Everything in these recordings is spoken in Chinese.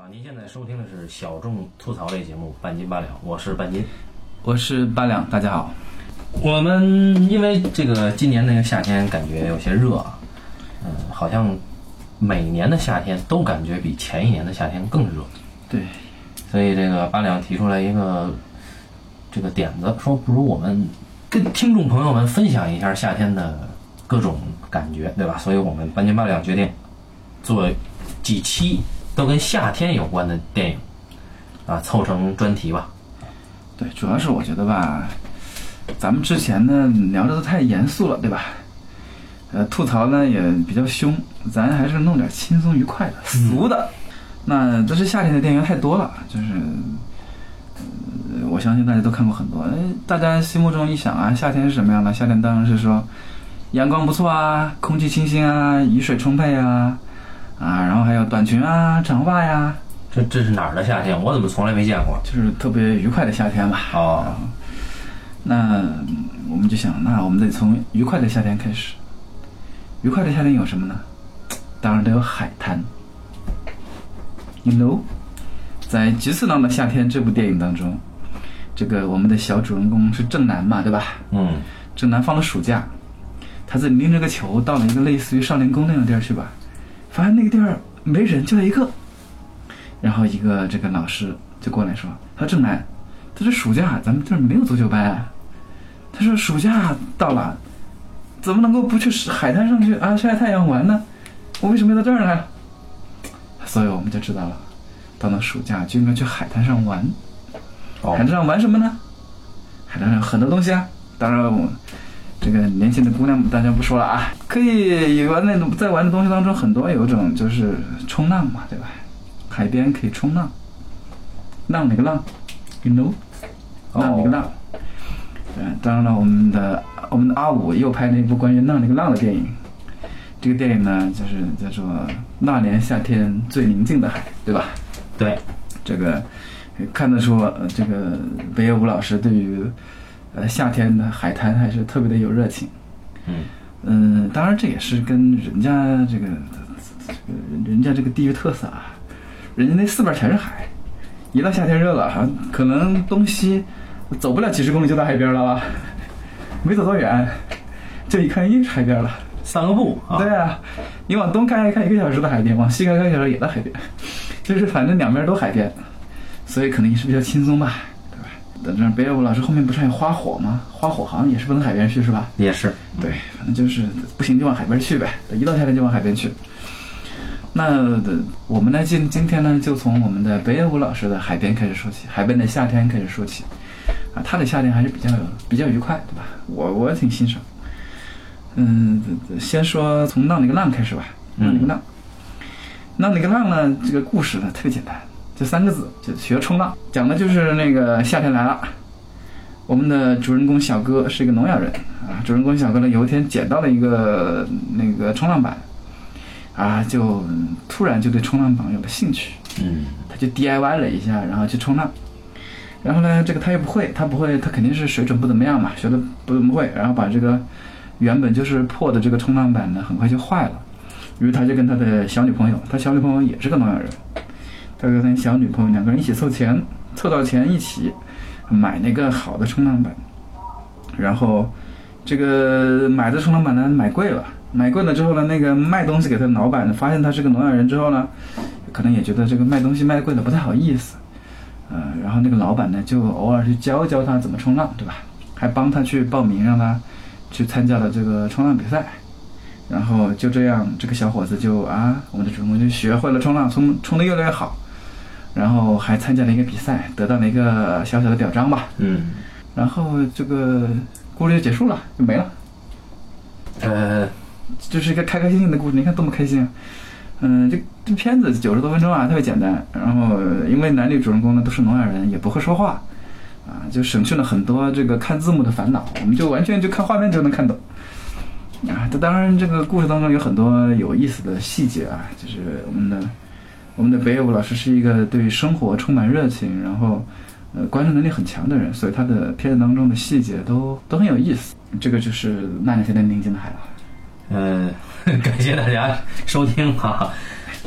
啊，您现在收听的是小众吐槽类节目《半斤八两》，我是半斤。我是八两，大家好。我们因为这个今年那个夏天感觉有些热啊，嗯，好像每年的夏天都感觉比前一年的夏天更热，对，所以这个八两提出来一个这个点子，说不如我们跟听众朋友们分享一下夏天的各种感觉，对吧？所以我们半斤八两决定做几期都跟夏天有关的电影啊，凑成专题吧。对，主要是我觉得吧，咱们之前呢聊的都太严肃了，对吧？呃，吐槽呢也比较凶，咱还是弄点轻松愉快的、俗的。那这是夏天的电影太多了，就是，呃，我相信大家都看过很多。哎，大家心目中一想啊，夏天是什么样的？夏天当然是说，阳光不错啊，空气清新啊，雨水充沛啊，啊，然后还有短裙啊、长发呀，这这是哪儿的夏天？我怎么从来没见过？就是特别愉快的夏天吧。哦，那我们就想，那我们得从愉快的夏天开始。愉快的夏天有什么呢？当然得有海滩。You know，在《菊次郎的夏天》这部电影当中，这个我们的小主人公是正南嘛，对吧？嗯，正南放了暑假，他自己拎着个球到了一个类似于少年宫那种地儿去吧，发现那个地儿没人，就他一个。然后一个这个老师就过来说：“他说正南，他说暑假咱们这儿没有足球班啊。他说暑假到了，怎么能够不去海滩上去啊晒太阳玩呢？我为什么要到这儿来？所以我们就知道了，到了暑假就应该去海滩上玩。哦海滩上玩什么呢？海滩上有很多东西啊。当然，我这个年轻的姑娘大家不说了啊，可以玩那种在玩的东西当中，很多有一种就是冲浪嘛，对吧？海边可以冲浪，浪哪个浪？You know，浪哪个浪？嗯，当然了，我们的我们的阿五又拍了一部关于浪那个浪的电影。这个电影呢，就是叫做《那年夏天最宁静的海》，对吧？对，这个呃看得出，呃这个北野武老师对于呃夏天的海滩还是特别的有热情。嗯嗯，当然这也是跟人家这个这个人家这个地域特色啊，人家那四边全是海，一到夏天热了，哈，可能东西走不了几十公里就到海边了吧，没走多远，就一看，又，是海边了。散个步啊。对啊，你往东看一看一个小时的海边，往西开开一个小时也到海边，就是反正两边都海边，所以可能也是比较轻松吧？等着北野武老师后面不是还有花火吗？花火好像也是不能海边去是吧？也是。对，反正就是不行就往海边去呗，一到夏天就往海边去。那呃我们呢，今今天呢，就从我们的北野武老师的海边开始说起，海边的夏天开始说起。啊，他的夏天还是比较比较愉快，对吧？我我挺欣赏。嗯，先说从浪里个浪开始吧。浪里个浪，浪里个浪呢，这个故事呢特别简单，就三个字，就学冲浪，讲的就是那个夏天来了。我们的主人公小哥是一个聋哑人啊，主人公小哥呢有一天捡到了一个那个冲浪板，啊，就突然就对冲浪板有了兴趣，嗯他就 DIY 了一下，然后去冲浪。然后呢，这个他又不会，他不会，他肯定是水准不怎么样嘛，学的不怎么会，然后把这个原本就是破的这个冲浪板呢，很快就坏了。于是他就跟他的小女朋友，他小女朋友也是个聋哑人，他跟他小女朋友两个人一起凑钱，凑到钱一起买那个好的冲浪板。然后这个买的冲浪板呢买贵了，买贵了之后呢，那个卖东西给他老板，发现他是个聋哑人之后呢，可能也觉得这个卖东西卖贵了不太好意思，呃，然后那个老板呢就偶尔去教教他怎么冲浪，对吧？还帮他去报名，让他去参加了这个冲浪比赛。然后就这样，这个小伙子就啊，我们的主人公就学会了冲浪，冲冲得越来越好，然后还参加了一个比赛，得到了一个小小的表彰吧。嗯，然后这个故事就结束了，就没了。呃，就是一个开开心心的故事，你看多么开心啊！嗯，这这片子九十多分钟啊，特别简单。然后因为男女主人公呢都是聋哑人，也不会说话，啊，就省去了很多这个看字幕的烦恼，我们就完全就看画面就能看懂。啊，这当然这个故事当中有很多有意思的细节啊，就是我们的我们的北野武老师是一个对生活充满热情，然后呃观察能力很强的人，所以他的片子当中的细节都都很有意思。这个就是那年夏天宁静的海了。呃，感谢大家收听哈、哈。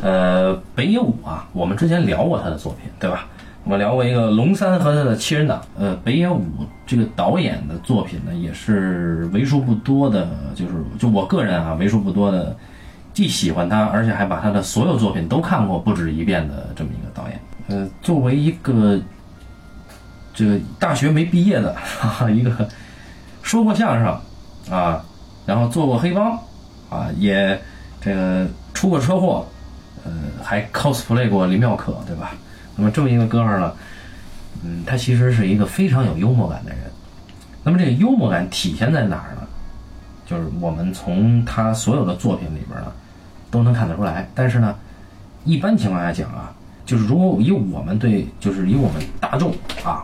呃，北野武啊，我们之前聊过他的作品，对吧？我们聊过一个龙三和他的七人党。呃，北野武这个导演的作品呢，也是为数不多的，就是就我个人啊，为数不多的，既喜欢他，而且还把他的所有作品都看过不止一遍的这么一个导演。呃，作为一个这个大学没毕业的哈哈一个说过相声啊，然后做过黑帮啊，也这个出过车祸，呃，还 cosplay 过林妙可，对吧？那么这么一个哥们儿呢，嗯，他其实是一个非常有幽默感的人。那么这个幽默感体现在哪儿呢？就是我们从他所有的作品里边呢，都能看得出来。但是呢，一般情况下讲啊，就是如果以我们对，就是以我们大众啊，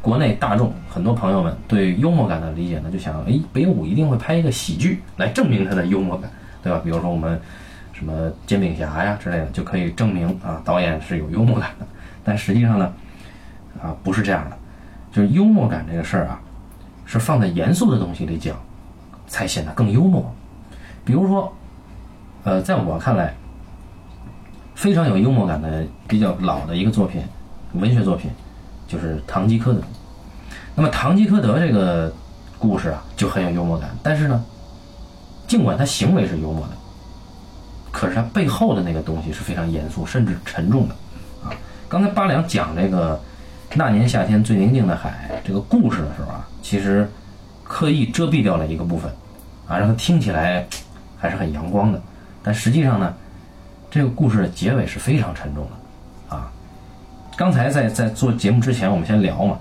国内大众很多朋友们对幽默感的理解呢，就想，哎，北舞一定会拍一个喜剧来证明他的幽默感，对吧？比如说我们。什么煎饼侠呀之类的，就可以证明啊，导演是有幽默感的。但实际上呢，啊，不是这样的，就是幽默感这个事儿啊，是放在严肃的东西里讲，才显得更幽默。比如说，呃，在我看来，非常有幽默感的比较老的一个作品，文学作品，就是《堂吉诃德》。那么《堂吉诃德》这个故事啊，就很有幽默感。但是呢，尽管他行为是幽默的。可是他背后的那个东西是非常严肃甚至沉重的，啊，刚才八两讲这个那年夏天最宁静的海这个故事的时候啊，其实刻意遮蔽掉了一个部分，啊，让它听起来还是很阳光的，但实际上呢，这个故事的结尾是非常沉重的，啊，刚才在在做节目之前，我们先聊嘛，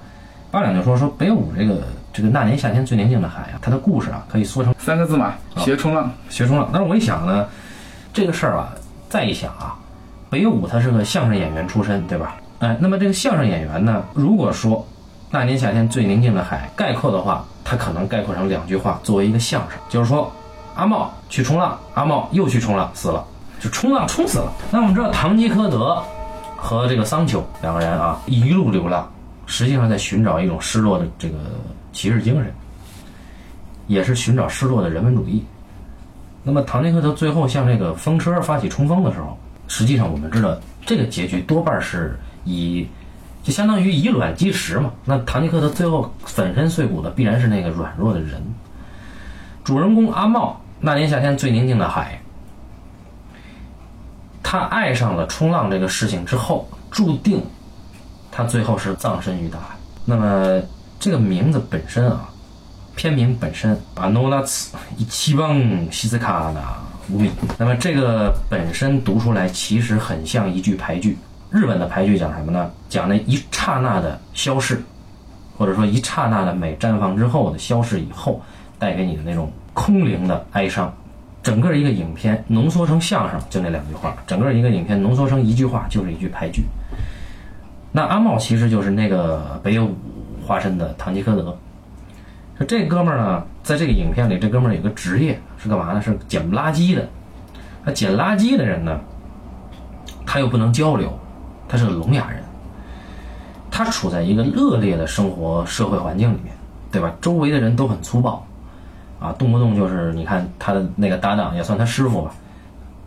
八两就说说北舞这个这个那年夏天最宁静的海啊，它的故事啊可以缩成三个字嘛，学冲浪，学冲浪。但是我一想呢。这个事儿啊，再一想啊，北舞他是个相声演员出身，对吧？哎，那么这个相声演员呢，如果说那年夏天最宁静的海概括的话，他可能概括成两句话，作为一个相声，就是说阿茂去冲浪，阿茂又去冲浪死了，就冲浪冲死了。那我们知道堂吉诃德和这个桑丘两个人啊，一路流浪，实际上在寻找一种失落的这个骑士精神，也是寻找失落的人文主义。那么，唐吉诃德最后向这个风车发起冲锋的时候，实际上我们知道，这个结局多半是以，就相当于以卵击石嘛。那唐吉诃德最后粉身碎骨的，必然是那个软弱的人。主人公阿茂，那年夏天最宁静的海，他爱上了冲浪这个事情之后，注定他最后是葬身于大海。那么，这个名字本身啊。片名本身，把诺拉茨一七邦西斯卡的无名。那么这个本身读出来其实很像一句排句。日本的排句讲什么呢？讲那一刹那的消逝，或者说一刹那的美绽放之后的消逝以后，带给你的那种空灵的哀伤。整个一个影片浓缩成相声就那两句话，整个一个影片浓缩成一句话就是一句牌句。那阿茂其实就是那个北野武化身的堂吉诃德。这哥们儿呢，在这个影片里，这哥们儿有个职业是干嘛呢？是捡垃圾的。他捡垃圾的人呢，他又不能交流，他是个聋哑人。他处在一个恶劣的生活社会环境里面，对吧？周围的人都很粗暴，啊，动不动就是你看他的那个搭档，也算他师傅吧，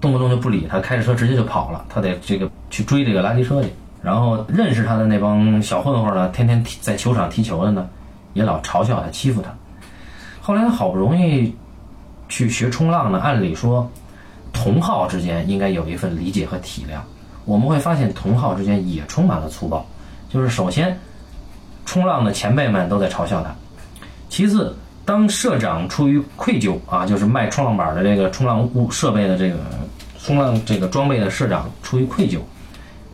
动不动就不理他，开着车直接就跑了。他得这个去追这个垃圾车去。然后认识他的那帮小混混呢，天天踢在球场踢球的呢。也老嘲笑他，欺负他。后来他好不容易去学冲浪呢，按理说同好之间应该有一份理解和体谅。我们会发现同好之间也充满了粗暴。就是首先，冲浪的前辈们都在嘲笑他；其次，当社长出于愧疚啊，就是卖冲浪板的这个冲浪物设备的这个冲浪这个装备的社长出于愧疚，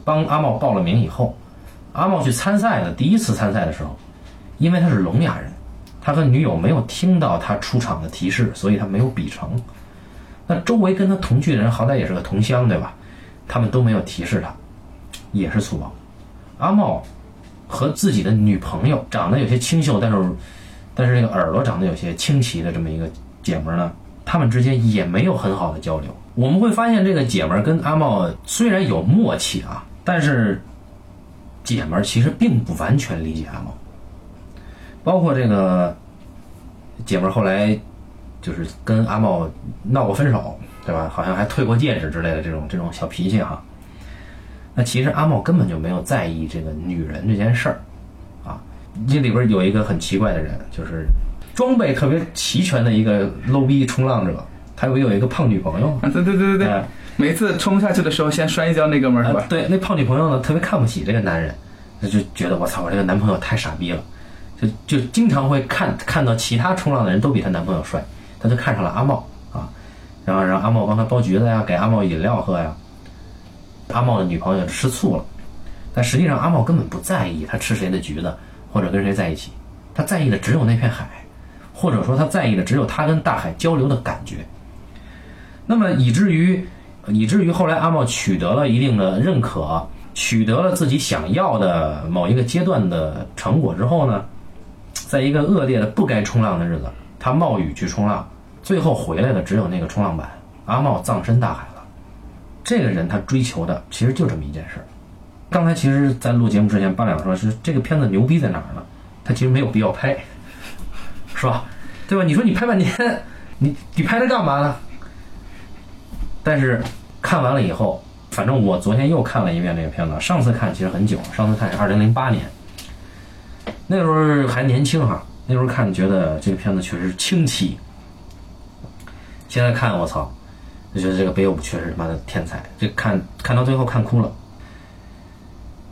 帮阿茂报了名以后，阿茂去参赛的第一次参赛的时候。因为他是聋哑人，他和女友没有听到他出场的提示，所以他没有比成。那周围跟他同去的人好歹也是个同乡，对吧？他们都没有提示他，也是粗暴。阿茂和自己的女朋友长得有些清秀，但是但是这个耳朵长得有些清奇的这么一个姐们呢，他们之间也没有很好的交流。我们会发现这个姐们跟阿茂虽然有默契啊，但是姐们其实并不完全理解阿茂。包括这个姐们后来就是跟阿茂闹过分手对吧？好像还退过戒指之类的这种这种小脾气哈。那其实阿茂根本就没有在意这个女人这件事儿，这里边有一个很奇怪的人，就是装备特别齐全的一个 low 逼冲浪者，他不有一个胖女朋友对对对对对，哎每次冲下去的时候先摔一跤那哥们儿是吧？啊对，那胖女朋友呢，特别看不起这个男人，他就觉得我操，我这个男朋友太傻逼了，就就经常会看看到其他冲浪的人都比她男朋友帅，她就看上了阿茂啊，然后让阿茂帮她剥橘子呀，给阿茂饮料喝呀。阿茂的女朋友吃醋了，但实际上阿茂根本不在意他吃谁的橘子或者跟谁在一起，他在意的只有那片海，或者说他在意的只有他跟大海交流的感觉。那么以至于以至于后来阿茂取得了一定的认可，取得了自己想要的某一个阶段的成果之后呢，在一个恶劣的不该冲浪的日子，他冒雨去冲浪，最后回来的只有那个冲浪板，阿茂葬身大海了。这个人他追求的其实就这么一件事儿。刚才其实，在录节目之前，八两说是这个片子牛逼在哪儿呢？他其实没有必要拍，是吧？对吧？你说你拍半天，你你拍它干嘛呢？但是看完了以后，反正我昨天又看了一遍这个片子。上次看其实很久，上次看是二零零八年，那时候还年轻哈，那时候看觉得这个片子确实清奇。现在看我操，就觉得这个北野武确实他妈的天才，这看看到最后看哭了。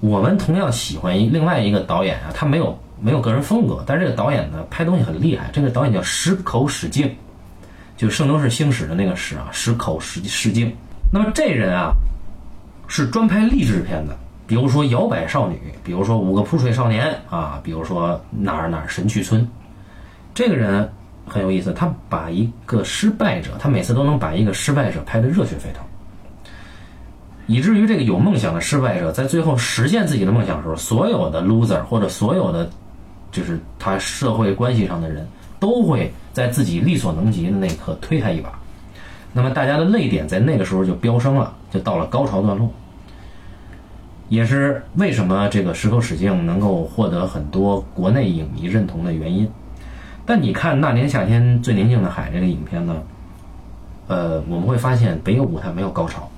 我们同样喜欢一另外一个导演啊，他没有没有个人风格，但是这个导演呢拍东西很厉害。这个导演叫石口史敬，就《圣斗士星矢》的那个史啊，石口史史敬。那么这人啊，是专拍励志片的，比如说《摇摆少女》，比如说《五个扑水少年》啊，比如说哪儿哪儿神去村。这个人很有意思，他把一个失败者，他每次都能把一个失败者拍得热血沸腾。以至于这个有梦想的失败者，在最后实现自己的梦想的时候，所有的 loser 或者所有的就是他社会关系上的人，都会在自己力所能及的那一刻推他一把。那么大家的泪点在那个时候就飙升了，就到了高潮段落。也是为什么这个石头史敬能够获得很多国内影迷认同的原因。但你看那年夏天最宁静的海这个影片呢，呃，我们会发现北野武他没有高潮。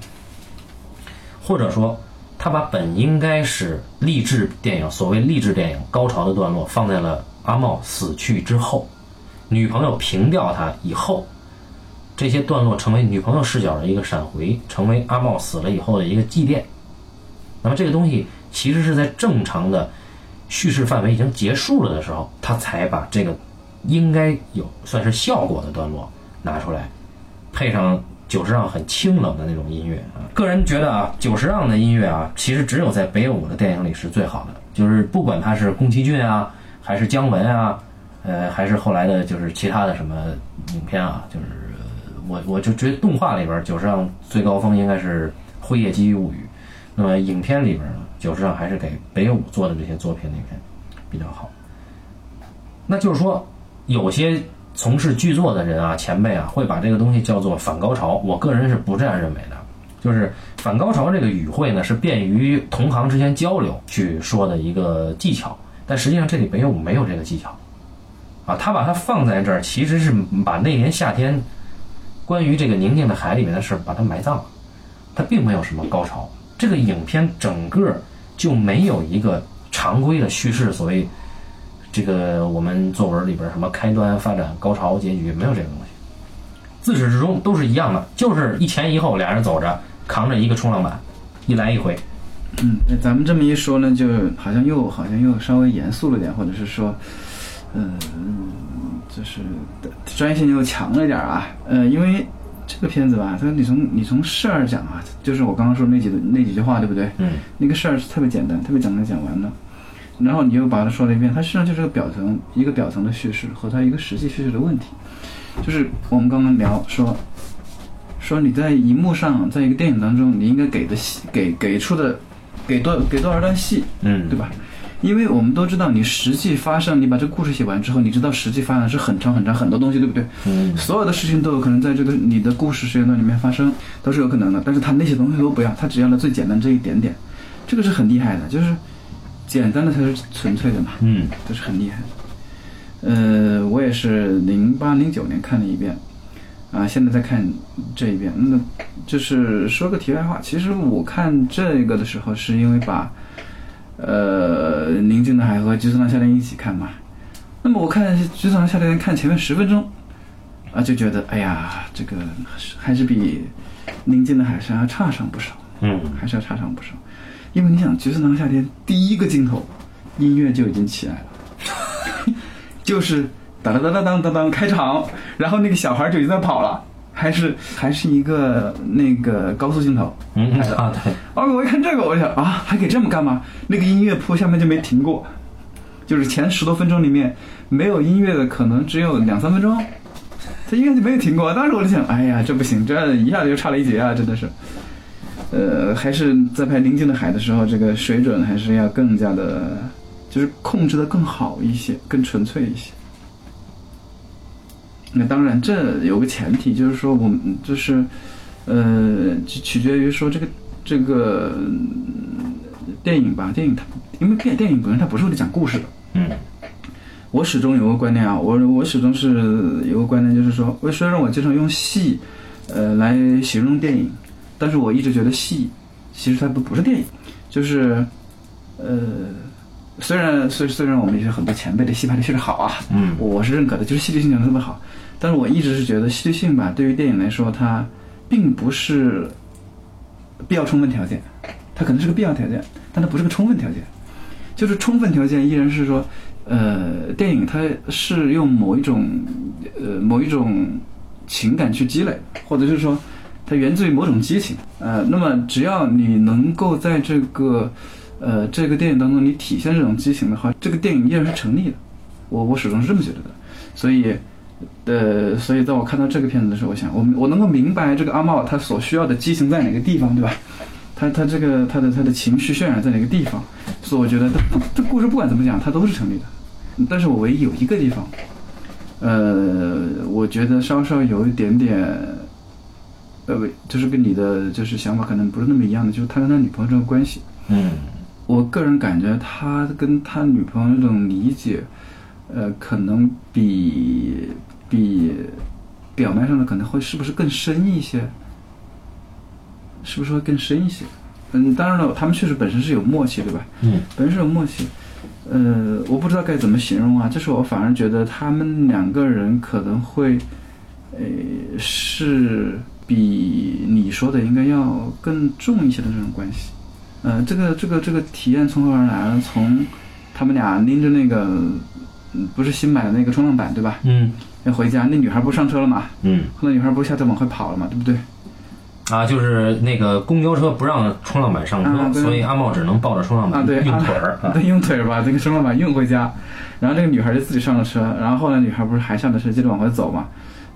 或者说，他把本应该是励志电影，所谓励志电影高潮的段落，放在了阿茂死去之后，女朋友平掉他以后，这些段落成为女朋友视角的一个闪回，成为阿茂死了以后的一个祭奠。那么这个东西其实是在正常的叙事范围已经结束了的时候，他才把这个应该有算是效果的段落拿出来，配上。久石让很清冷的那种音乐啊，个人觉得啊，久石让的音乐啊，其实只有在北野武的电影里是最好的。就是不管他是宫崎骏啊，还是姜文啊，呃，还是后来的，就是其他的什么影片啊，就是我我就觉得动画里边久石让最高峰应该是《辉夜姬物语》，那么影片里边呢，久石让还是给北野武做的这些作品里面比较好。那就是说，有些。从事剧作的人啊，前辈啊，会把这个东西叫做反高潮。我个人是不这样认为的，就是反高潮这个语汇呢，是便于同行之间交流去说的一个技巧。但实际上这里没有没有这个技巧，啊，他把它放在这儿，其实是把那年夏天关于这个宁静的海里面的事把它埋葬了。它并没有什么高潮，这个影片整个就没有一个常规的叙事，所谓。这个我们作文里边什么开端、发展、高潮、结局没有这个东西，自始至终都是一样的，就是一前一后俩人走着，扛着一个冲浪板，一来一回。嗯，那咱们这么一说呢，就好像又好像又稍微严肃了点，或者是说，嗯，就是专业性又强了点啊。呃，因为这个片子吧，它你从你从事儿讲啊，就是我刚刚说那几那几句话，对不对？嗯。那个事儿是特别简单，特别简单讲完了。然后你又把它说了一遍，它实际上就是个表层一个表层的叙事和它一个实际叙事的问题，就是我们刚刚聊说，说你在荧幕上，在一个电影当中，你应该给的戏给给出的给多给多少段戏，嗯，对吧？因为我们都知道，你实际发生，你把这个故事写完之后，你知道实际发生是很长很长很多东西，对不对？嗯，所有的事情都有可能在这个你的故事时间段里面发生，都是有可能的。但是他那些东西都不要，他只要了最简单这一点点，这个是很厉害的，就是。简单的才是纯粹的嘛，嗯，这是很厉害的。呃，我也是零八零九年看了一遍，啊，现在在看这一遍。那就是说个题外话，其实我看这个的时候，是因为把呃《宁静的海》和《橘色的夏天》一起看嘛。那么我看《橘色的夏天》看前面十分钟啊，就觉得哎呀，这个还是比《宁静的海上》要差上不少。嗯还是要差上不少。因为你想，《橘色的夏天》第一个镜头，音乐就已经起来了，就是当当当当当当当开场，然后那个小孩就已经在跑了，还是还是一个那个高速镜头。嗯嗯啊对，哦，我一看这个，我就想啊，还可以这么干吗？那个音乐铺下面就没停过，就是前十多分钟里面没有音乐的，可能只有两三分钟，他音乐就没有停过。当时我就想，哎呀，这不行，这一下子就差了一截啊，真的是。呃，还是在拍《宁静的海》的时候，这个水准还是要更加的，就是控制的更好一些，更纯粹一些。那当然，这有个前提，就是说我们就是，呃，取取决于说这个这个嗯电影吧，电影它因为电电影本身它不是为了讲故事的。嗯我始终有个观念啊，我我始终是有个观念，就是说，为虽然我经常用戏，呃，来形容电影，但是我一直觉得戏其实它不不是电影，就是，呃，虽然虽虽然我们也是很多前辈的戏拍的确实好啊，嗯我是认可的，就是戏剧性讲的特别好，但是我一直是觉得戏剧性吧，对于电影来说，它并不是必要充分条件，它可能是个必要条件，但它不是个充分条件。就是充分条件依然是说，呃，电影它是用某一种呃某一种情感去积累，或者是说它源自于某种激情。呃，那么只要你能够在这个呃这个电影当中你体现这种激情的话，这个电影依然是成立的。我我始终是这么觉得的，所以。呃，所以在我看到这个片子的时候，我想，我我能够明白这个阿茂他所需要的激情在哪个地方，对吧？他他这个他的他的情绪渲染在哪个地方？所以我觉得这故事不管怎么讲，它都是成立的。但是我唯一有一个地方，呃，我觉得稍稍有一点点，呃，就是跟你的就是想法可能不是那么一样的，就是他跟他女朋友这个关系。嗯我个人感觉他跟他女朋友这种理解，呃，可能比比表面上的可能会是不是更深一些？是不是会更深一些？嗯，当然了，他们确实本身是有默契，对吧？嗯本身是有默契。呃，我不知道该怎么形容啊，就是我反而觉得他们两个人可能会，呃，是比你说的应该要更重一些的这种关系。呃，这个这个这个体验从何而来呢？从他们俩拎着那个，嗯不是新买的那个冲浪板对吧？嗯要回家，那女孩不是上车了嘛？嗯后来女孩不是下车往回跑了嘛？对不对？啊，就是那个公交车不让冲浪板上车，啊所以阿茂只能抱着冲浪啊，板对，用腿儿啊。对，用腿儿把这个冲浪板运回家，然后那个女孩就自己上了车，然后后来女孩不是还上了车，接着往回走嘛？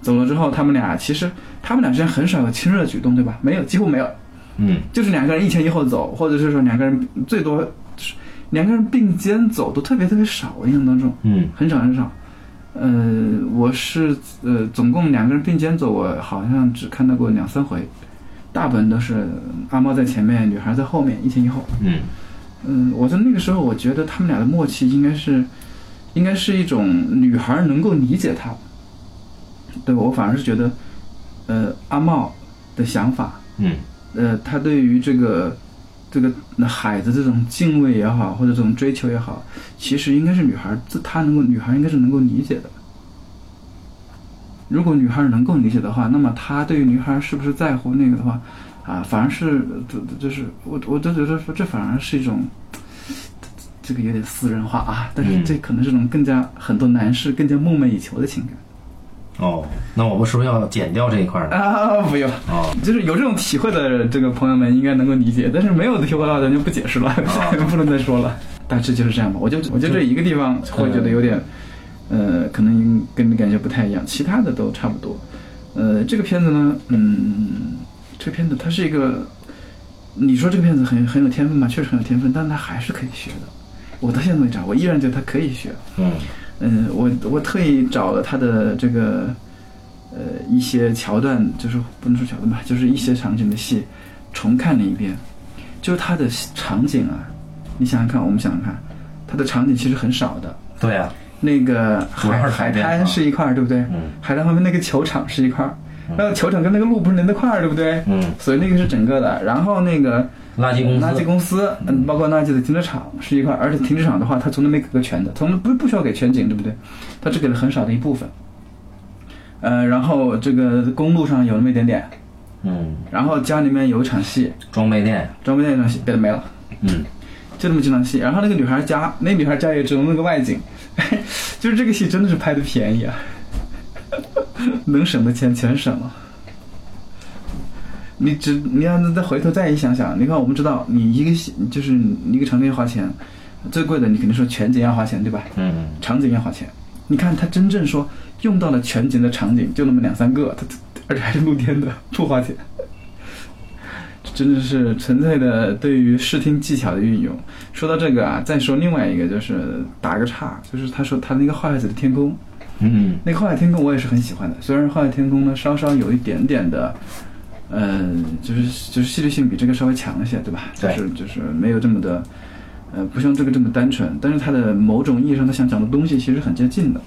走了之后，他们俩其实他们俩之间很少有亲热的举动，对吧？没有，几乎没有，嗯就是两个人一前一后走，或者是说两个人最多是两个人并肩走都特别特别少，我印象当中嗯很少很少。呃，我是呃，总共两个人并肩走，我好像只看到过两三回，大部分都是阿猫在前面，女孩在后面，一前一后。嗯嗯，我在那个时候，我觉得他们俩的默契应该是，应该是一种女孩能够理解他。对我反而是觉得，呃，阿茂的想法，嗯呃，他对于这个这个海的这种敬畏也好，或者这种追求也好，其实应该是女孩自她能够，女孩应该是能够理解的。如果女孩能够理解的话，那么他对于女孩是不是在乎那个的话，啊，反而是就就是我我都觉得说这反而是一种，这个有点私人化啊，但是嗯这可能是种更加很多男士更加梦寐以求的情感哦，那我们是不是要剪掉这一块儿呢？啊，不用。啊，就是有这种体会的这个朋友们应该能够理解，但是没有的体会到的就不解释了，不能再说了。大致就是这样吧。我就我就这一个地方会觉得有点，呃，可能跟你感觉不太一样，其他的都差不多。呃，这个片子呢，嗯，这个片子它是一个，你说这个片子很很有天分吧？确实很有天分，但它还是可以学的。我到现在为止啊，我依然觉得它可以学。嗯嗯，我我特意找了他的这个呃一些桥段，就是不能说桥段吧，就是一些场景的戏，重看了一遍。就是他的场景啊，你想想看，我们想想看，他的场景其实很少的。对啊呀、那个海海滩是一块儿，对不对？嗯海滩旁边那个球场是一块儿，然后球场跟那个路不是连在一块儿，对不对？嗯，所以那个是整个的。然后那个垃圾公司，垃圾公司，嗯，包括垃圾的停车场是一块，而且停车场的话，它从来没给过全的，从来不不需要给全景，对不对？它只给了很少的一部分。呃，然后这个公路上有那么一点点，嗯，然后家里面有一场戏，装备店，装备店那场戏，别的没了。嗯，就那么几场戏，然后那个女孩家，那女孩家也只有那个外景，就是这个戏真的是拍的便宜啊，能省的钱全省了。你只你要再回头再一想想，你看我们知道，你一个戏就是你一个场景要花钱，最贵的你肯定说全景要花钱对吧？嗯，场景要花钱。你看他真正说用到了全景的场景就那么两三个，他他而且还是露天的，不花钱。真的是纯粹的对于视听技巧的运用。说到这个啊，再说另外一个，就是打个岔，就是他说他那个《画外子的天空》，嗯，那个《画海天空》我也是很喜欢的。虽然《画海天空》呢稍稍有一点点的，嗯、就是就是戏剧性比这个稍微强一些，对吧？就是就是没有这么的，呃，不像这个这么单纯。但是它的某种意义上，它想讲的东西其实很接近的。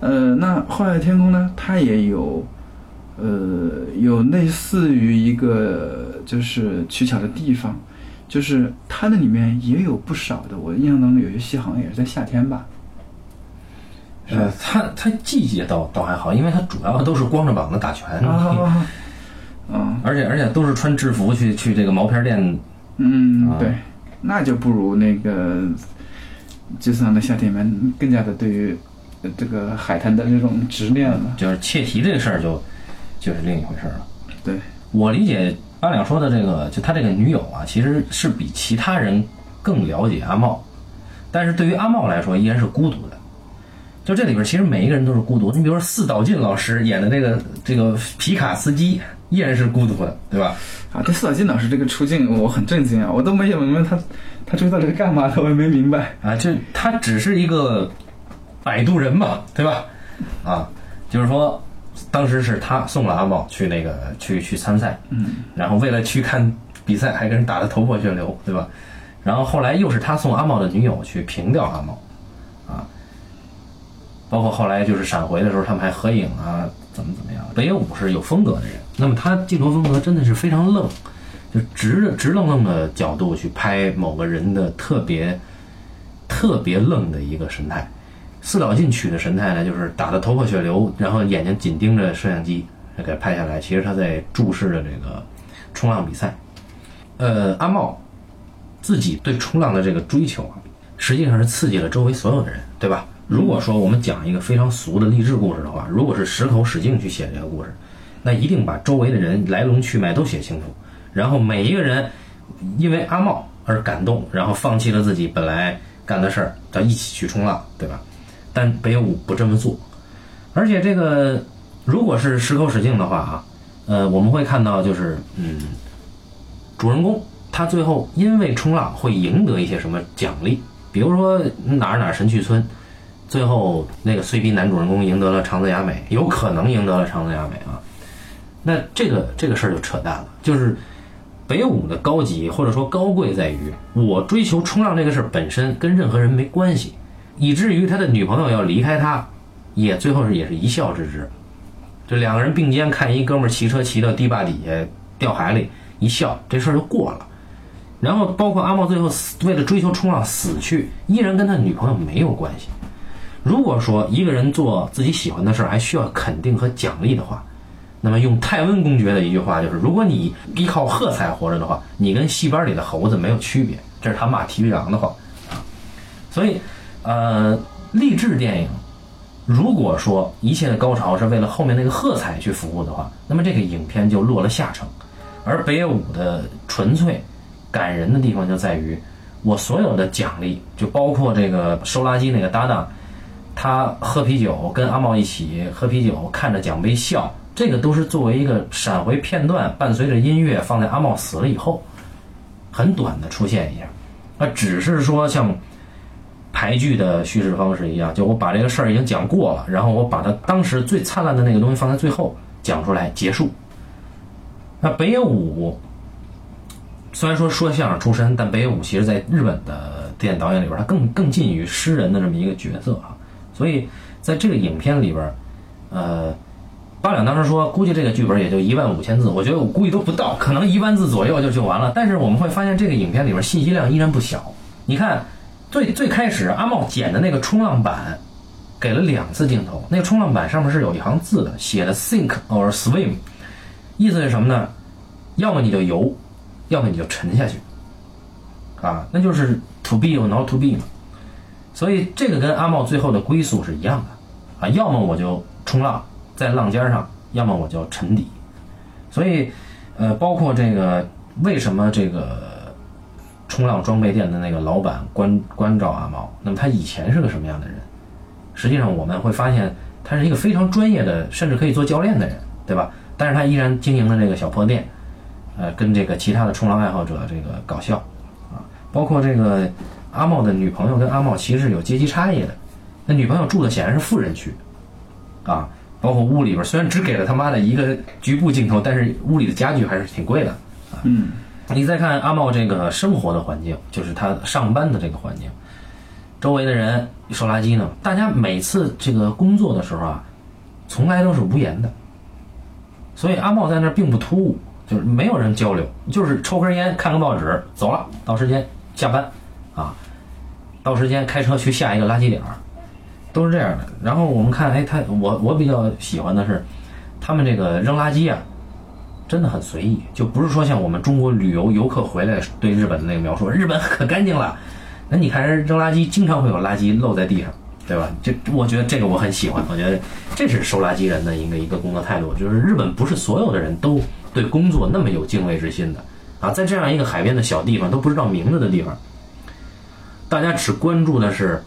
呃，那《花海天空》呢，它也有。呃，有类似于一个就是取巧的地方，就是它那里面也有不少的，我印象当中有些戏好像也是在夏天吧。呃，它它季节倒倒还好，因为它主要都是光着膀子打拳，啊，啊，而且而且都是穿制服去去这个毛片店，啊，嗯对，那就不如那个《吉斯朗的夏天》里面更加的对于呃这个海滩的这种执念了。就是切题这个事儿就就是另一回事儿了。对，我理解阿两说的这个，就他这个女友啊，其实是比其他人更了解阿茂，但是对于阿茂来说，依然是孤独的。就这里边，其实每一个人都是孤独。你比如说四岛进老师演的那个这个皮卡司机，依然是孤独的，对吧？啊，对四岛金老师这个出镜，我很震惊啊，我都没有明白他他追到底是干嘛的，我也没明白。啊，就他只是一个摆渡人嘛，对吧？啊，就是说，当时是他送了阿茂去那个去去参赛，嗯，然后为了去看比赛，还跟人打得头破血流，对吧？然后后来又是他送阿茂的女友去平掉阿茂，啊，包括后来就是闪回的时候，他们还合影啊，怎么怎么样？北野武是有风格的人，那么他镜头风格真的是非常愣，就直直愣愣的角度去拍某个人的特别特别愣的一个神态。四岛进取的神态呢，就是打得头破血流，然后眼睛紧盯着摄像机给拍下来。其实他在注视着这个冲浪比赛。呃，阿茂自己对冲浪的这个追求啊，实际上是刺激了周围所有的人，对吧？如果说我们讲一个非常俗的励志故事的话，如果是矢口使劲去写这个故事，那一定把周围的人来龙去脉都写清楚，然后每一个人因为阿茂而感动，然后放弃了自己本来干的事儿，要一起去冲浪，对吧？但北野武不这么做，而且这个如果是矢口史静的话啊，呃，我们会看到就是嗯，主人公他最后因为冲浪会赢得一些什么奖励，比如说哪儿哪儿神去村，最后那个碎逼男主人公赢得了长泽雅美，有可能赢得了长泽雅美啊，那这个这个事儿就扯淡了，就是。北野武的高级或者说高贵在于，我追求冲浪这个事儿本身跟任何人没关系，以至于他的女朋友要离开他，也最后是也是一笑置之。就两个人并肩看一哥们儿骑车骑到堤坝底下掉海里，一笑，这事儿就过了。然后包括阿茂最后死为了追求冲浪死去，依然跟他女朋友没有关系。如果说一个人做自己喜欢的事儿还需要肯定和奖励的话，那么用泰温公爵的一句话就是：如果你依靠喝彩活着的话，你跟戏班里的猴子没有区别。这是他骂体育长的话啊。所以，呃，励志电影，如果说一切的高潮是为了后面那个喝彩去服务的话，那么这个影片就落了下乘。而北野武的纯粹感人的地方就在于，我所有的奖励，就包括这个收垃圾那个搭档，他喝啤酒跟阿茂一起喝啤酒，看着奖杯笑。这个都是作为一个闪回片段，伴随着音乐放在阿茂死了以后，很短的出现一下，那，只是说像排剧的叙事方式一样，就我把这个事儿已经讲过了，然后我把它当时最灿烂的那个东西放在最后讲出来结束。那北野武虽然说说相声出身，但北野武其实在日本的电影导演里边，他更更近于诗人的这么一个角色啊，所以在这个影片里边，呃。八两当时说，估计这个剧本也就一万五千字，我觉得我估计都不到，可能一万字左右就就完了。但是我们会发现，这个影片里边信息量依然不小。你看，最最开始阿茂剪的那个冲浪板，给了两次镜头，那个冲浪板上面是有一行字的，写的 “sink or swim”，意思是什么呢？要么你就游，要么你就沉下去，啊，那就是 to be or not to be 嘛。所以这个跟阿茂最后的归宿是一样的，啊，要么我就冲浪在浪尖上，要么我就沉底。所以，呃，包括这个为什么这个冲浪装备店的那个老板关关照阿茂，那么他以前是个什么样的人？实际上我们会发现，他是一个非常专业的，甚至可以做教练的人，对吧？但是他依然经营了这个小破店，呃，跟这个其他的冲浪爱好者这个搞笑，啊，包括这个阿茂的女朋友跟阿茂其实是有阶级差异的，那女朋友住的显然是富人区，啊，包括屋里边虽然只给了他妈的一个局部镜头，但是屋里的家具还是挺贵的。嗯，你再看阿茂这个生活的环境，就是他上班的这个环境，周围的人收垃圾呢，大家每次这个工作的时候啊，从来都是无言的，所以阿茂在那儿并不突兀，就是没有人交流，就是抽根烟、看个报纸，走了，到时间下班，啊，到时间开车去下一个垃圾点儿，都是这样的。然后我们看，哎，他我我比较喜欢的是，他们这个扔垃圾啊，真的很随意，就不是说像我们中国旅游游客回来对日本的那个描述，日本可干净了。那你看人扔垃圾，经常会有垃圾漏在地上，对吧？这我觉得这个我很喜欢，我觉得这是收垃圾人的一个一个工作态度，就是日本不是所有的人都对工作那么有敬畏之心的啊，在这样一个海边的小地方都不知道名字的地方，大家只关注的是，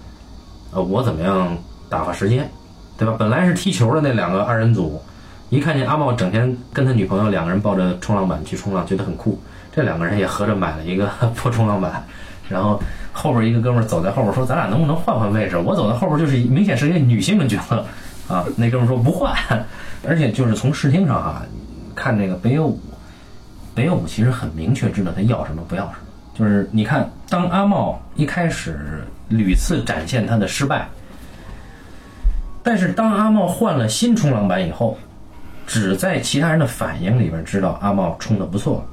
呃，我怎么样打发时间，对吧？本来是踢球的那两个二人组，一看见阿茂整天跟他女朋友两个人抱着冲浪板去冲浪，觉得很酷，这两个人也合着买了一个 破冲浪板，然后后边一个哥们走在后边说：“咱俩能不能换换位置？我走在后边就是明显是一个女性的角色啊。”那哥们说不换，而且就是从视听上哈、看这个北野武，北野武其实很明确知道他要什么不要什么。就是你看，当阿茂一开始屡次展现他的失败，但是当阿茂换了新冲浪板以后，只在其他人的反应里边知道阿茂冲的不错，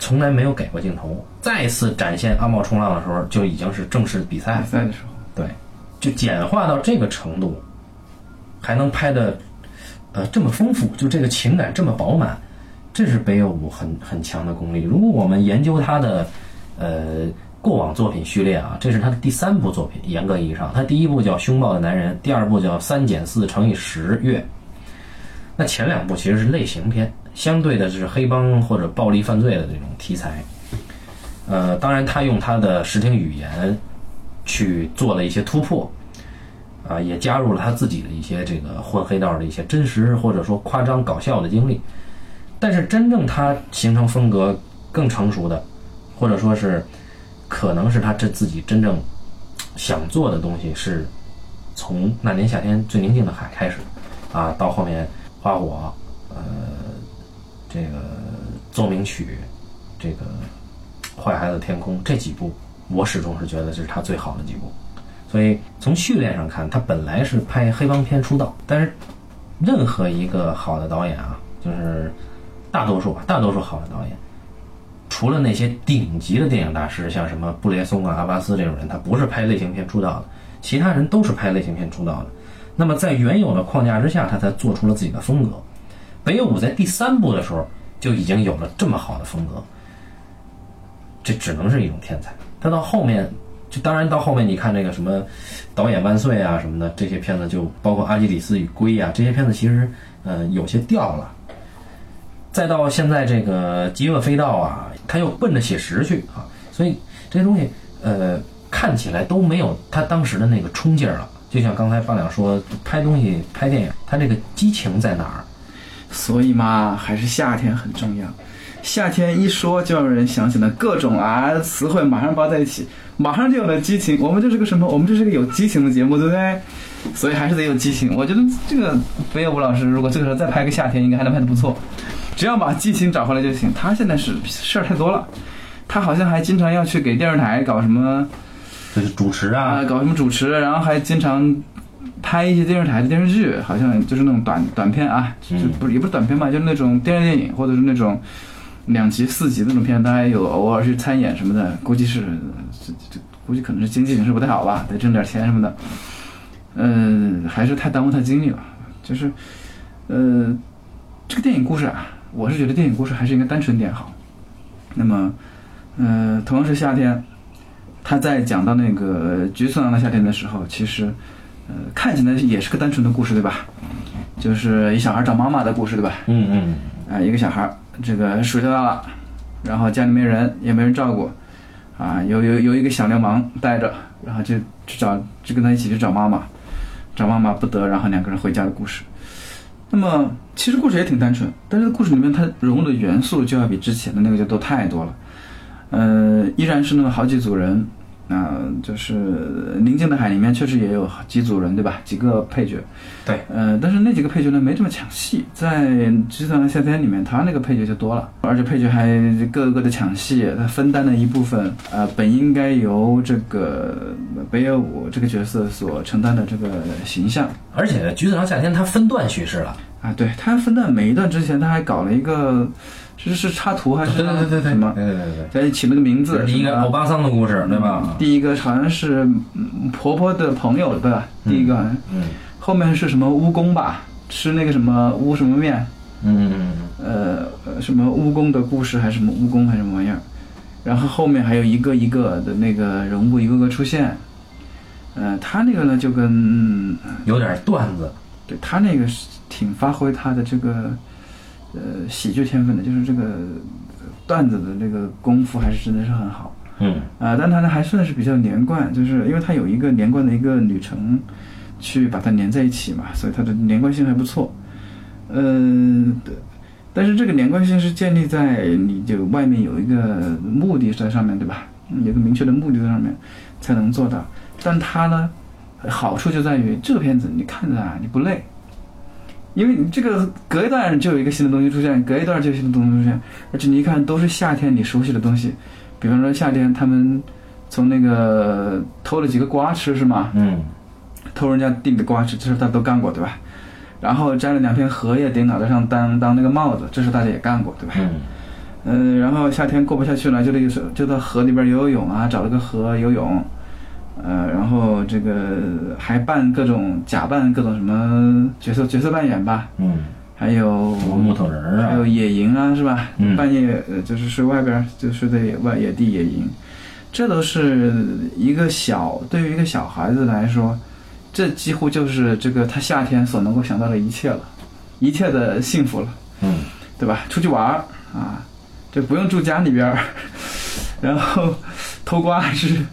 从来没有给过镜头。再次展现阿茂冲浪的时候，就已经是正式比赛比。赛的时候，对，就简化到这个程度，还能拍的呃这么丰富，就这个情感这么饱满，这是北野武很很强的功力。如果我们研究他的呃过往作品序列啊，这是他的第三部作品，严格意义上，他第一部叫《凶暴的男人》，第二部叫《三减四乘以十月》。那前两部其实是类型片，相对的是黑帮或者暴力犯罪的这种题材。呃，当然他用他的视听语言去做了一些突破，啊，也加入了他自己的一些这个混黑道的一些真实或者说夸张搞笑的经历。但是真正他形成风格更成熟的，或者说是可能是他这自己真正想做的东西，是从那年夏天最宁静的海开始，啊，到后面花火，呃，这个奏鸣曲，这个坏孩子天空这几部，我始终是觉得这是他最好的几部。所以从序列上看，他本来是拍黑帮片出道，但是任何一个好的导演啊，就是大多数吧，大多数好的导演，除了那些顶级的电影大师，像什么布列松啊、阿巴斯这种人，他不是拍类型片出道的，其他人都是拍类型片出道的。那么在原有的框架之下，他才做出了自己的风格。北野武在第三部的时候就已经有了这么好的风格，这只能是一种天才。他到后面，就当然到后面，你看这个什么《导演万岁》啊什么的这些片子，就包括《阿基里斯与龟》啊这些片子，其实呃有些掉了。再到现在这个《极恶飞盗》啊，他又奔着写实去啊，所以这些东西呃看起来都没有他当时的那个冲劲儿了。就像刚才八两说，拍东西拍电影，他这个激情在哪儿？所以嘛，还是夏天很重要。夏天一说，就让人想起了各种啊词汇，马上包在一起，马上就有了激情。我们这是个什么？我们这是个有激情的节目，对不对？所以还是得有激情。我觉得这个北野武老师，如果这个时候再拍个夏天，应该还能拍得不错。只要把激情找回来就行。他现在是事儿太多了，他好像还经常要去给电视台搞什么就是主持啊啊，，搞什么主持，然后还经常拍一些电视台的电视剧，好像就是那种短短片啊，就嗯不是也不是短片吧，就是那种电视电影或者是那种两集、四集那种片，他还有偶尔去参演什么的，估计是这这估计可能是经济形势不太好吧，得挣点钱什么的。嗯、还是太耽误他精力了。就是，呃，这个电影故事啊，我是觉得电影故事还是应该单纯点好。那么，呃，同样是夏天，他在讲到那个《菊次郎的夏天》的时候，其实，呃，看起来也是个单纯的故事，对吧？就是一小孩找妈妈的故事，对吧？嗯嗯啊，一个小孩，这个暑假到了，然后家里没人，也没人照顾，啊，有有有一个小流氓带着，然后就去找，就跟他一起去找妈妈，找妈妈不得，然后两个人回家的故事。那么其实故事也挺单纯，但是故事里面它融入的元素就要比之前的那个就多太多了。呃，依然是那么好几组人，啊、就是《宁静的海》里面确实也有几组人，对吧？几个配角，对，呃，但是那几个配角呢没这么抢戏，在《职场的夏天》里面，他那个配角就多了，而且配角还各个的抢戏，他分担了一部分，呃，本应该由这个北野武这个角色所承担的这个形象。而且《橘子郎夏天》他分段叙事了，啊，对他分段每一段之前，他还搞了一个，是是插图还是对对对对对什么？对对对对，在起了个名字，第一个欧巴桑的故事，对吧？第一个好像是嗯婆婆的朋友，对吧？第一个好像，嗯后面是什么蜈蚣吧？吃那个什么乌什么面？嗯嗯呃，呃什么蜈蚣的故事还是什么蜈蚣还是什么玩意儿？然后后面还有一个一个的那个人物一个个出现。呃，他那个呢就跟嗯，有点段子，对他那个是挺发挥他的这个呃喜剧天分的，就是这个呃段子的这个功夫还是真的是很好。嗯啊、但它呢还算是比较连贯，就是因为它有一个连贯的一个旅程，去把它连在一起嘛，所以它的连贯性还不错。嗯、对但是这个连贯性是建立在你就外面有一个目的在上面对吧？嗯有个明确的目的在上面才能做到。但它呢，好处就在于这个片子你看着啊你不累，因为你这个隔一段就有一个新的东西出现，隔一段就有新的东西出现，而且你一看都是夏天你熟悉的东西。比方说夏天他们从那个偷了几个瓜吃是吗？嗯偷人家地里的瓜吃，这事他都干过对吧？然后摘了两片荷叶顶脑袋上当当那个帽子，这事大家也干过对吧？嗯嗯、然后夏天过不下去了，就得就到河里边游游泳啊，找了个河游泳，呃，然后这个还扮各种假扮各种什么角色角色扮演吧，嗯，还有木头人儿啊，还有野营啊，是吧？嗯半夜呃，就是睡外边儿，就睡在野外野地野营，这都是一个小对于一个小孩子来说，这几乎就是这个他夏天所能够想到的一切了，一切的幸福了，嗯对吧？出去玩儿啊，就不用住家里边儿，然后偷瓜是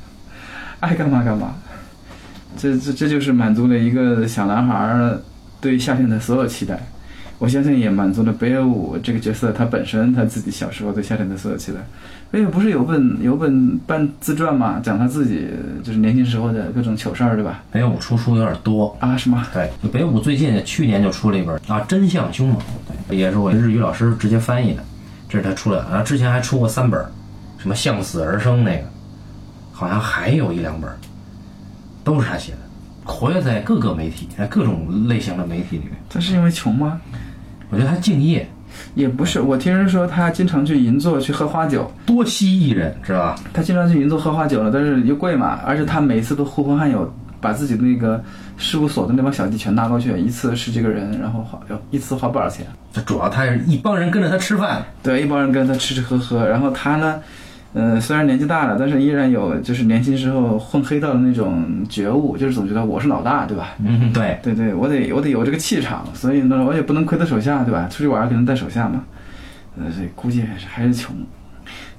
爱干嘛干嘛，这这这就是满足了一个小男孩儿对夏天的所有期待。我相信也满足了北野武这个角色他本身他自己小时候对夏天的所有期待。北野武不是有本有本半自传嘛，讲他自己就是年轻时候的各种糗事儿，对吧？北野武出书有点多。啊，是吗？对，北野武最近去年就出了一本啊《真相凶猛》，对，也是我日语老师直接翻译的，这是他出的。然后之前还出过三本，什么向死而生那个，好像还有一两本，都是他写的，活跃在各个媒体，在各种类型的媒体里面。他是因为穷吗？我觉得他敬业，也不是，我听人说他经常去银座去喝花酒，多吸艺人，知道吧？他经常去银座喝花酒了，但是又贵嘛，而且他每次都呼朋唤友，把自己的那个事务所的那帮小弟全拉过去，一次十几个人，然后花一次花不少钱。他主要他是一帮人跟着他吃饭，对，一帮人跟着他吃吃喝喝，然后他呢，呃，虽然年纪大了，但是依然有就是年轻时候混黑道的那种觉悟，就是总觉得我是老大，对吧？嗯，对，对对，我得我得有这个气场，所以呢，我也不能亏他手下，对吧？出去玩儿肯定带手下嘛，呃，所以估计还是还是穷。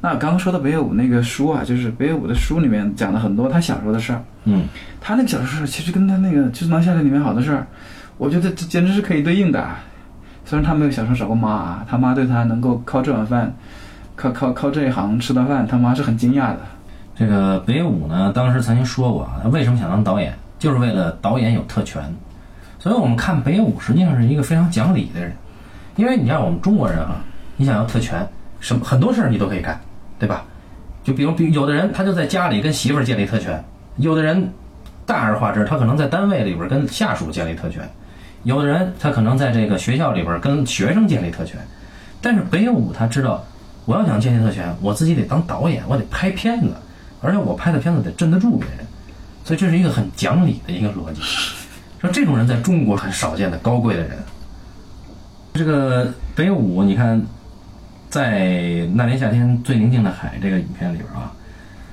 那刚刚说到北野武那个书啊，就是北野武的书里面讲了很多他小时候的事儿。嗯，他那个小时候事儿其实跟他那个《橘子囊夏天》里面好多事儿，我觉得这简直是可以对应的啊。虽然他没有小时候找过妈啊，他妈对他能够靠这碗饭，靠靠靠这一行吃的饭，他妈是很惊讶的。这个北舞呢，当时曾经说过啊，他为什么想当导演，就是为了导演有特权。所以我们看北舞实际上是一个非常讲理的人，因为你看我们中国人啊，你想要特权，什么很多事儿你都可以干，对吧？就比如，比有的人他就在家里跟媳妇儿建立特权，有的人大而化之，他可能在单位里边跟下属建立特权；有的人他可能在这个学校里边跟学生建立特权。但是北舞他知道，我要想建立特权，我自己得当导演，我得拍片子，而且我拍的片子得镇得住别人，所以这是一个很讲理的一个逻辑。说这种人在中国很少见的高贵的人。这个北野武，你看，在《那年夏天最宁静的海》这个影片里边啊，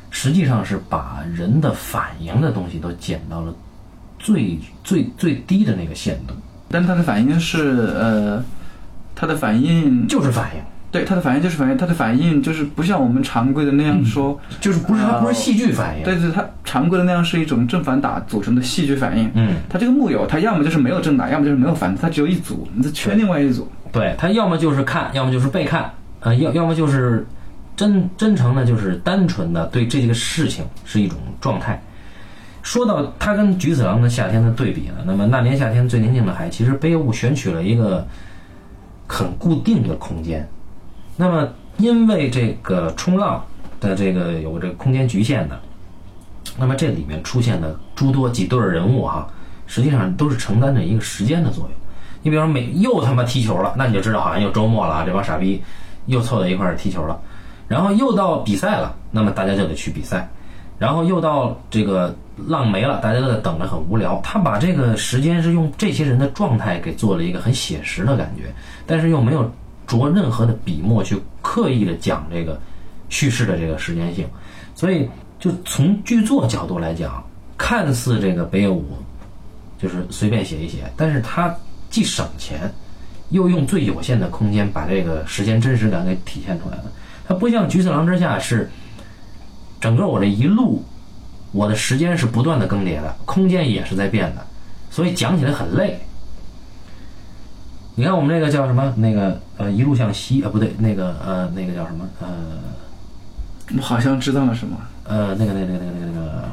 实际上是把人的反应的东西都减到了最最最低的那个限度，但他的反应是呃，他的反应就是反应，对他的反应就是反应，他的反应就是不像我们常规的那样说，就是不是它不是戏剧反应，对对，他常规的那样是一种正反打组成的戏剧反应。嗯，他这个木有，他要么就是没有正打，要么就是没有反，他只有一组，你再缺另外一组。对他要么就是看，要么就是被看，呃，要要么就是真真诚的，就是单纯的对这个事情是一种状态。说到他跟菊次郎的夏天的对比呢，那么那年夏天最宁静的海，其实北野武选取了一个很固定的空间。那么因为这个冲浪的这个有这个空间局限的，那么这里面出现的诸多几对人物哈、实际上都是承担着一个时间的作用。你比方说每又他妈踢球了，那你就知道好像又周末了，这帮傻逼又凑在一块踢球了。然后又到比赛了，那么大家就得去比赛。然后又到这个浪没了，大家都在等着，很无聊。他把这个时间是用这些人的状态给做了一个很写实的感觉，但是又没有着任何的笔墨去刻意的讲这个叙事的这个时间性。所以，就从剧作角度来讲，看似这个北野武就是随便写一写，但是他既省钱，又用最有限的空间把这个时间真实感给体现出来了。它不像《菊次郎之下》是整个我这一路，我的时间是不断的更迭的，空间也是在变的，所以讲起来很累。你看我们那个叫什么？那个呃，一路向西啊，不对，那个呃，那个叫什么？呃我好像知道了什么，呃，那个那个那个那个那个那个。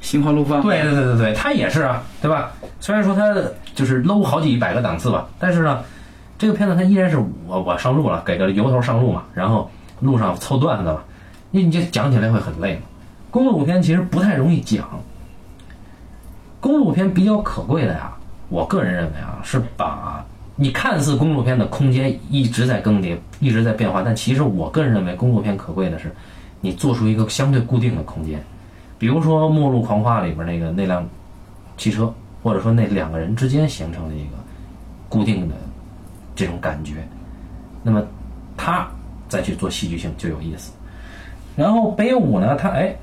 心花怒放。对对对对对，他也是啊，对吧？虽然说他就是 low 好几百个档次吧，但是呢，这个片子它依然是我我上路了，给个由头上路嘛，然后路上凑段子嘛，你你就讲起来会很累嘛。公路片其实不太容易讲，公路片比较可贵的呀，我个人认为啊，是把你看似公路片的空间一直在更迭，一直在变化，但其实我个人认为公路片可贵的是，你做出一个相对固定的空间。比如说《末路狂花》里边那个那辆汽车，或者说那两个人之间形成了一个固定的这种感觉，那么他再去做戏剧性就有意思。然后北舞呢，他哎，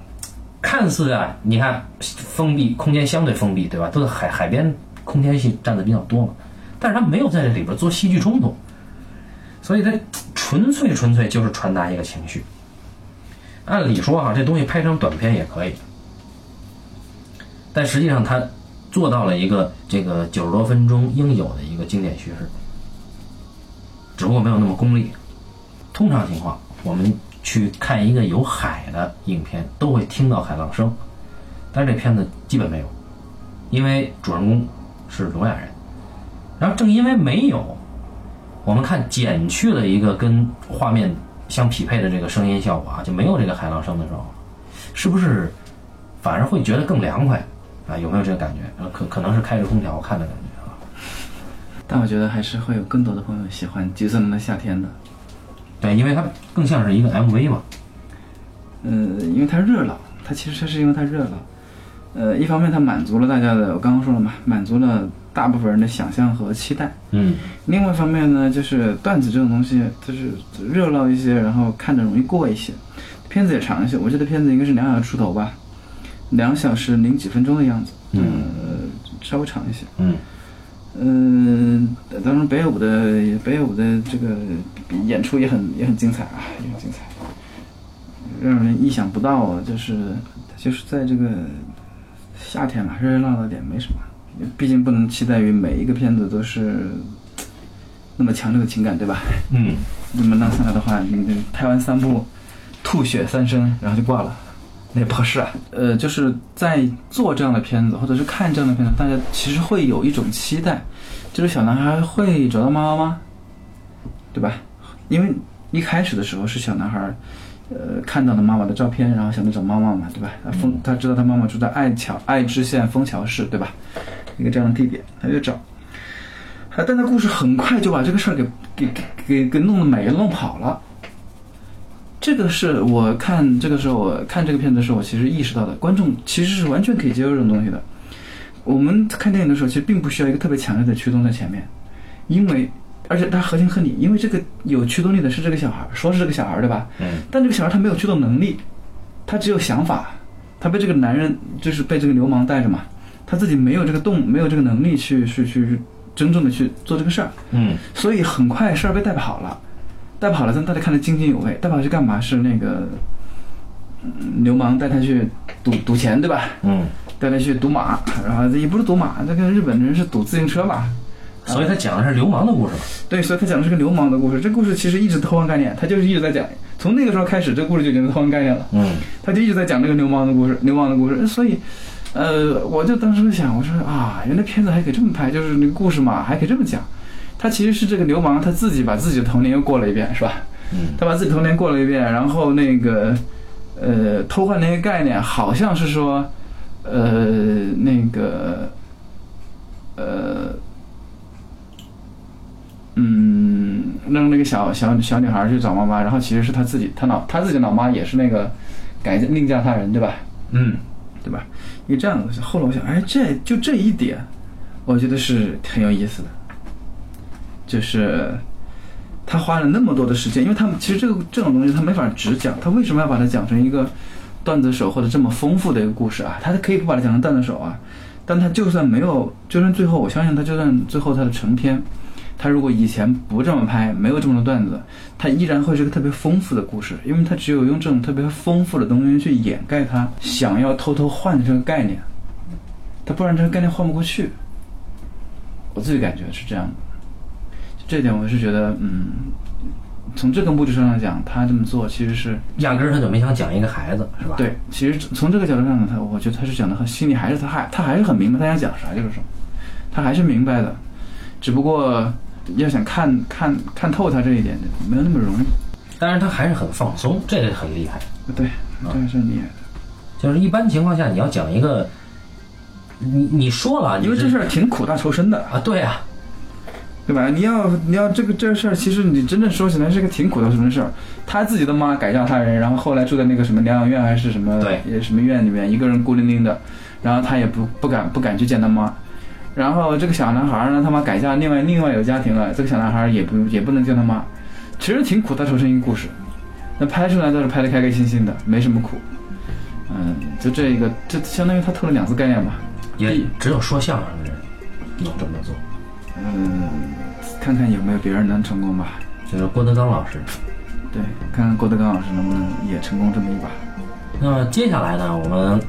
看似啊，你看封闭空间相对封闭，对吧？都是海海边空间戏占的比较多嘛，但是他没有在这里边做戏剧冲突，所以他纯粹纯粹就是传达一个情绪。按理说哈、这东西拍成短片也可以，但实际上他做到了一个这个九十多分钟应有的一个经典叙事，只不过没有那么功利。通常情况，我们去看一个有海的影片，都会听到海浪声，但是这片子基本没有，因为主人公是聋哑人。然后正因为没有，我们看减去了一个跟画面相匹配的这个声音效果啊，就没有这个海浪声的时候，是不是反而会觉得更凉快啊？有没有这个感觉？呃可可能是开着空调看的感觉啊。但我觉得还是会有更多的朋友喜欢《橘色的夏天》的，对，因为它更像是一个 MV 嘛。嗯，因为它热闹，它其实是因为它热闹。呃，一方面它满足了大家的，我刚刚说了嘛，满足了大部分人的想象和期待。嗯，另外一方面呢，就是段子这种东西，就是热闹一些，然后看着容易过一些。片子也长一些，我记得片子应该是两小时出头吧，两小时零几分钟的样子，嗯呃，稍微长一些。嗯嗯，当然北舞的北舞的这个演出也很也很精彩啊，也很精彩，让人意想不到啊，就是就是在这个夏天嘛，热热闹闹点没什么，毕竟不能期待于每一个片子都是那么强烈的情感，对吧？嗯，那么那上来的话，你这拍完三部，吐血三升，然后就挂了，那也不合适啊。呃，就是在做这样的片子，或者是看这样的片子，大家其实会有一种期待，就是小男孩会找到妈妈吗？对吧？因为一开始的时候是小男孩呃看到了妈妈的照片，然后想着找妈妈嘛，对吧？他枫他知道他妈妈住在爱桥爱知县枫桥市，对吧？一个这样的地点，他就找。啊，但他故事很快就把这个事儿给给给给给弄得没了，弄跑了。这个是我看这个时候，我看这个片子的时候，我其实意识到的，观众其实是完全可以接受这种东西的。我们看电影的时候，其实并不需要一个特别强烈的驱动在前面，因为而且它合情合理，因为这个有驱动力的是这个小孩，说是这个小孩对吧？嗯。但这个小孩他没有驱动能力，他只有想法，他被这个男人就是被这个流氓带着嘛，他自己没有这个动，没有这个能力去去去真正的去做这个事儿。嗯所以很快事儿被带跑了，带跑了，但大家看得津津有味。带跑去干嘛？是那个、嗯流氓带他去赌赌钱，对吧？嗯，带他去赌马，然后也不是赌马，那个日本人是赌自行车吧？所以他讲的是流氓的故事嘛。对，所以他讲的是个流氓的故事。这故事其实一直偷换概念，他就是一直在讲，从那个时候开始，这故事就已经偷换概念了。嗯他就一直在讲这个流氓的故事，流氓的故事。所以，呃，我就当时想，我说啊，原来片子还可以这么拍，就是那个故事嘛，还可以这么讲。他其实是这个流氓他自己把自己的童年又过了一遍，是吧？嗯他把自己童年过了一遍，然后那个，呃，偷换那些概念，好像是说，呃，那个，呃，嗯，让那个小小小女孩去找妈妈，然后其实是他自己，他老他自己老妈也是那个改嫁另嫁他人，对吧？嗯对吧？一个这样的东西。后来我想，哎，这就这一点，我觉得是很有意思的，就是他花了那么多的时间，因为他们其实这个这种东西他没法只讲，他为什么要把它讲成一个段子手或者这么丰富的一个故事啊？他可以不把它讲成段子手啊，但他就算没有，就算最后我相信他就算最后他的成片。他如果以前不这么拍，没有这么多段子，他依然会是个特别丰富的故事，因为他只有用这种特别丰富的东西去掩盖他想要偷偷换的这个概念，他不然这个概念换不过去。我自己感觉是这样的，这一点我是觉得，嗯，从这个目的上来讲，他这么做其实是压根儿他就没想讲一个孩子，是吧？，对，其实从这个角度上呢，他我觉得他是讲的很心里还是他还他还是很明白他想讲啥就是什么，他还是明白的，只不过要想看看看透他这一点，没有那么容易。但是他还是很放松，这个很厉害。对，这个是厉害的，就是一般情况下，你要讲一个，你你说了，你因为这事儿挺苦大仇深的，啊，对啊，对吧？你要你要这个这事儿，其实你真正说起来是个挺苦大仇深的事儿。他自己的妈改嫁他人，然后后来住在那个什么疗养院还是什么对什么院里面，一个人孤零零的，然后他也不不敢不敢去见他妈。然后这个小男孩儿呢，他妈改嫁另外另外有家庭了，这个小男孩儿也不也不能叫他妈，其实挺苦大仇深一个故事。那拍出来倒是拍的开开心心的，没什么苦。嗯，就这一个，这相当于他透了两次概念吧。也只有说相声的人能这么做。嗯，看看有没有别人能成功吧。就是郭德纲老师。对，看看郭德纲老师能不能也成功这么一把。那么接下来呢，我们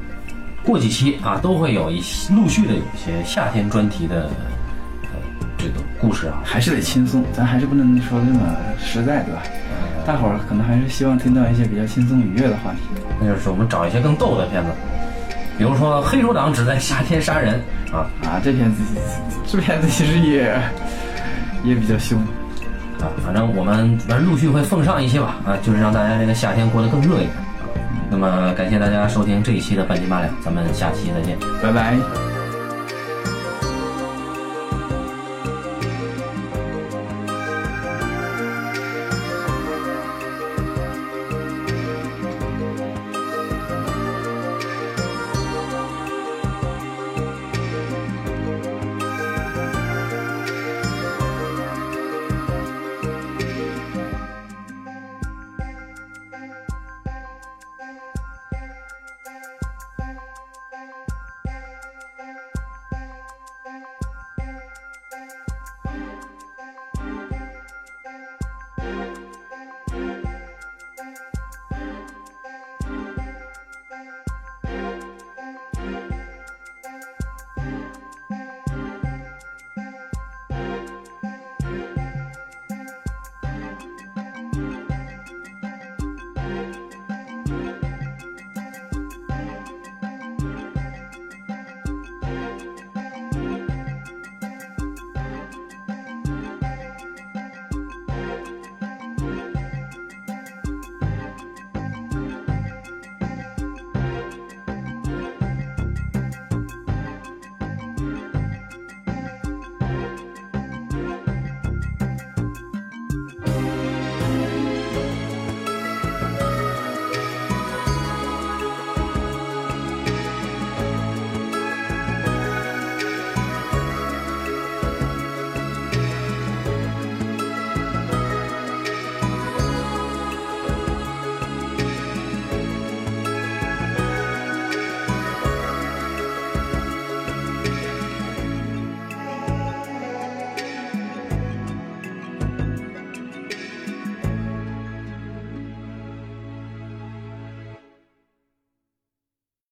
过几期啊都会有一些陆续的有一些夏天专题的呃这个故事啊，还是得轻松，咱还是不能说的那么实在，对吧？大伙儿可能还是希望听到一些比较轻松愉悦的话题。那就是我们找一些更逗的片子，比如说黑手党只在夏天杀人啊啊，这片子，这片子其实也也比较凶。啊，反正我们反正陆续会奉上一些吧啊，就是让大家这个夏天过得更热一点啊。那么感谢大家收听这一期的半斤八两，咱们下期再见。拜拜。